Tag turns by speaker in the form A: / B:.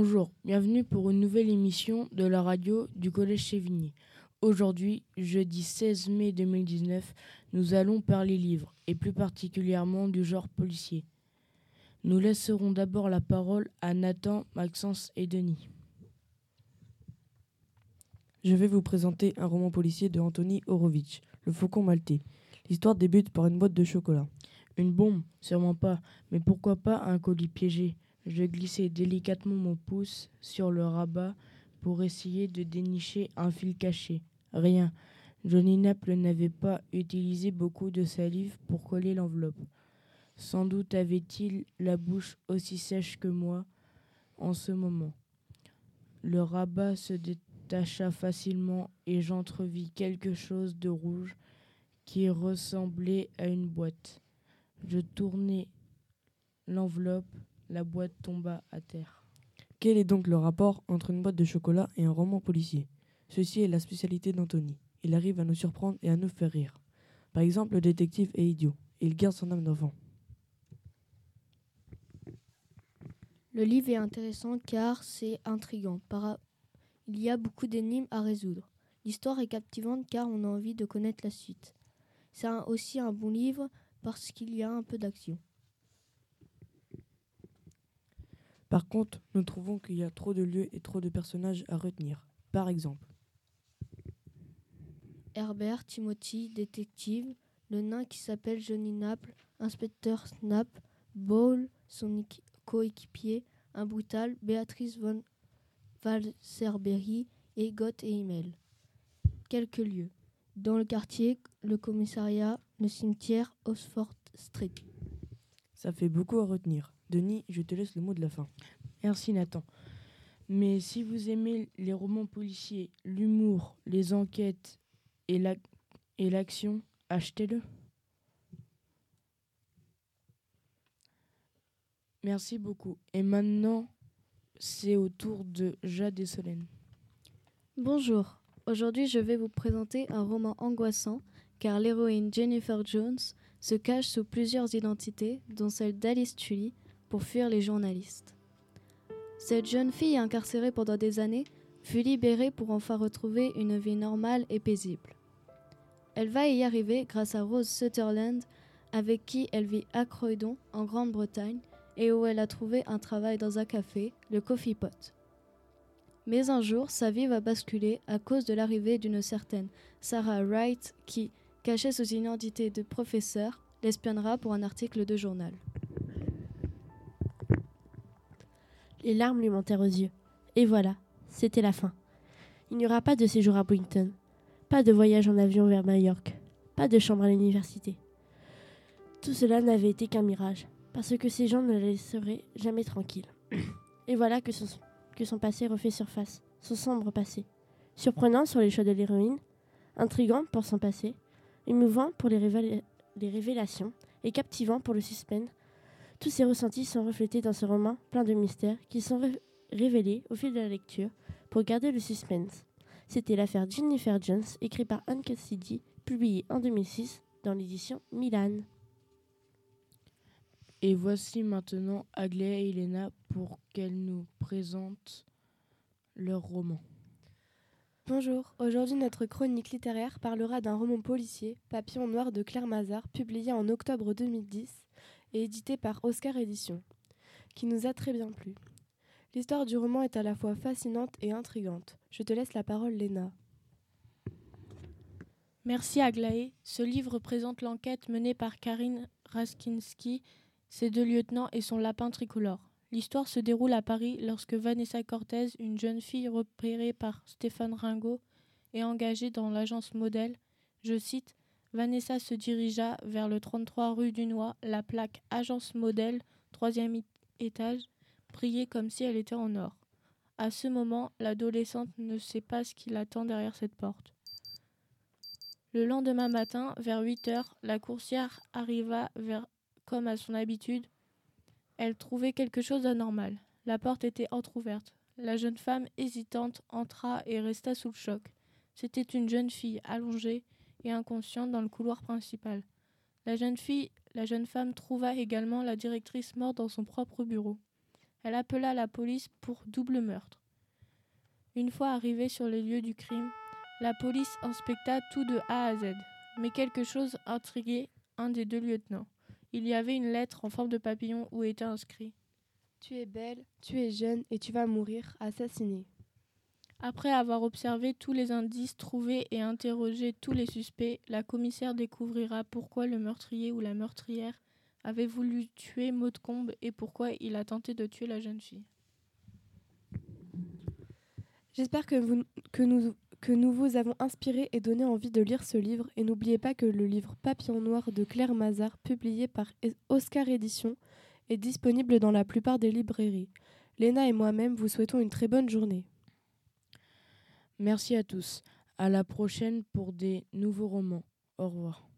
A: Bonjour, bienvenue pour une nouvelle émission de la radio du Collège Chevigny. Aujourd'hui, jeudi 16 mai 2019, nous allons parler livres, et plus particulièrement du genre policier. Nous laisserons d'abord la parole à Nathan, Maxence et Denis.
B: Je vais vous présenter un roman policier de Anthony Horowitz, Le Faucon Maltais. L'histoire débute par une boîte de chocolat.
A: Une bombe Sûrement pas, mais pourquoi pas un colis piégé? Je glissai délicatement mon pouce sur le rabat pour essayer de dénicher un fil caché. Rien. Johnny Naple n'avait pas utilisé beaucoup de salive pour coller l'enveloppe. Sans doute avait-il la bouche aussi sèche que moi en ce moment. Le rabat se détacha facilement et j'entrevis quelque chose de rouge qui ressemblait à une boîte. Je tournai l'enveloppe, la boîte tomba à terre.
B: Quel est donc le rapport entre une boîte de chocolat et un roman policier? Ceci est la spécialité d'Anthony. Il arrive à nous surprendre et à nous faire rire. Par exemple, le détective est idiot. Il garde son âme d'enfant.
C: Le livre est intéressant car c'est intrigant. Il y a beaucoup d'énigmes à résoudre. L'histoire est captivante car on a envie de connaître la suite. C'est aussi un bon livre parce qu'il y a un peu d'action.
B: Par contre, nous trouvons qu'il y a trop de lieux et trop de personnages à retenir. Par exemple,
C: Herbert, Timothy, détective, le nain qui s'appelle Johnny Naples, inspecteur Snap, Ball, son coéquipier, un brutal, Béatrice von Valserberry et Gott et Emel. Quelques lieux. Dans le quartier, le commissariat, le cimetière, Oxford Street.
B: Ça fait beaucoup à retenir. Denis, je te laisse le mot de la fin.
A: Merci Nathan. Mais si vous aimez les romans policiers, l'humour, les enquêtes et l'action, achetez-le. Merci beaucoup. Et maintenant, c'est au tour de Jade et Solène.
D: Bonjour. Aujourd'hui, je vais vous présenter un roman angoissant car l'héroïne Jennifer Jones se cache sous plusieurs identités, dont celle d'Alice Tully, pour fuir les journalistes. Cette jeune fille incarcérée pendant des années fut libérée pour enfin retrouver une vie normale et paisible. Elle va y arriver grâce à Rose Sutherland, avec qui elle vit à Croydon, en Grande-Bretagne, et où elle a trouvé un travail dans un café, le Coffee Pot. Mais un jour, sa vie va basculer à cause de l'arrivée d'une certaine Sarah Wright qui, cachée sous une identité de professeur, l'espionnera pour un article de journal.
E: Les larmes lui montèrent aux yeux. Et voilà, c'était la fin. Il n'y aura pas de séjour à Boynton, pas de voyage en avion vers Majorque, pas de chambre à l'université. Tout cela n'avait été qu'un mirage, parce que ces gens ne la laisseraient jamais tranquille. Et voilà que son, passé refait surface, son sombre passé. Surprenant sur les choix de l'héroïne, intrigant pour son passé, émouvant pour les révélations et captivant pour le suspense. Tous ces ressentis sont reflétés dans ce roman plein de mystères qui sont révélés au fil de la lecture pour garder le suspense. C'était l'affaire Jennifer Jones, écrite par Anne Cassidy, publiée en 2006 dans l'édition Milan.
A: Et voici maintenant Aglaé et Elena pour qu'elles nous présentent leur roman.
F: Bonjour, aujourd'hui notre chronique littéraire parlera d'un roman policier, Papillon Noir de Claire Mazard, publié en octobre 2010 et édité par Oscar Éditions, qui nous a très bien plu. L'histoire du roman est à la fois fascinante et intrigante. Je te laisse la parole, Léna.
G: Merci Aglaé. Ce livre présente l'enquête menée par Karine Raskinski, ses deux lieutenants et son lapin tricolore. L'histoire se déroule à Paris lorsque Vanessa Cortez, une jeune fille repérée par Stéphane Ringot et engagée dans l'agence modèle, je cite, Vanessa se dirigea vers le 33 rue du Noix, la plaque Agence Modèle, troisième étage, brillait comme si elle était en or. À ce moment, l'adolescente ne sait pas ce qui l'attend derrière cette porte. Le lendemain matin, vers 8 heures, la coursière arriva comme à son habitude. Elle trouvait quelque chose d'anormal. La porte était entr'ouverte. La jeune femme hésitante entra et resta sous le choc. C'était une jeune fille allongée et inconsciente dans le couloir principal. La jeune fille, la jeune femme trouva également la directrice morte dans son propre bureau. Elle appela la police pour double meurtre. Une fois arrivée sur les lieux du crime, la police inspecta tout de A à Z, mais quelque chose intriguait un des deux lieutenants. Il y avait une lettre en forme de papillon où était inscrit
F: Tu es belle, tu es jeune et tu vas mourir assassinée.
G: Après avoir observé tous les indices trouvés et interrogé tous les suspects, la commissaire découvrira pourquoi le meurtrier ou la meurtrière avait voulu tuer Maudecombe et pourquoi il a tenté de tuer la jeune fille.
F: J'espère que, nous, que nous vous avons inspiré et donné envie de lire ce livre. Et n'oubliez pas que le livre Papillon Noir de Claire Mazard, publié par Oscar Édition, est disponible dans la plupart des librairies. Léna et moi-même vous souhaitons une très bonne journée.
A: Merci à tous. À la prochaine pour des nouveaux romans. Au revoir.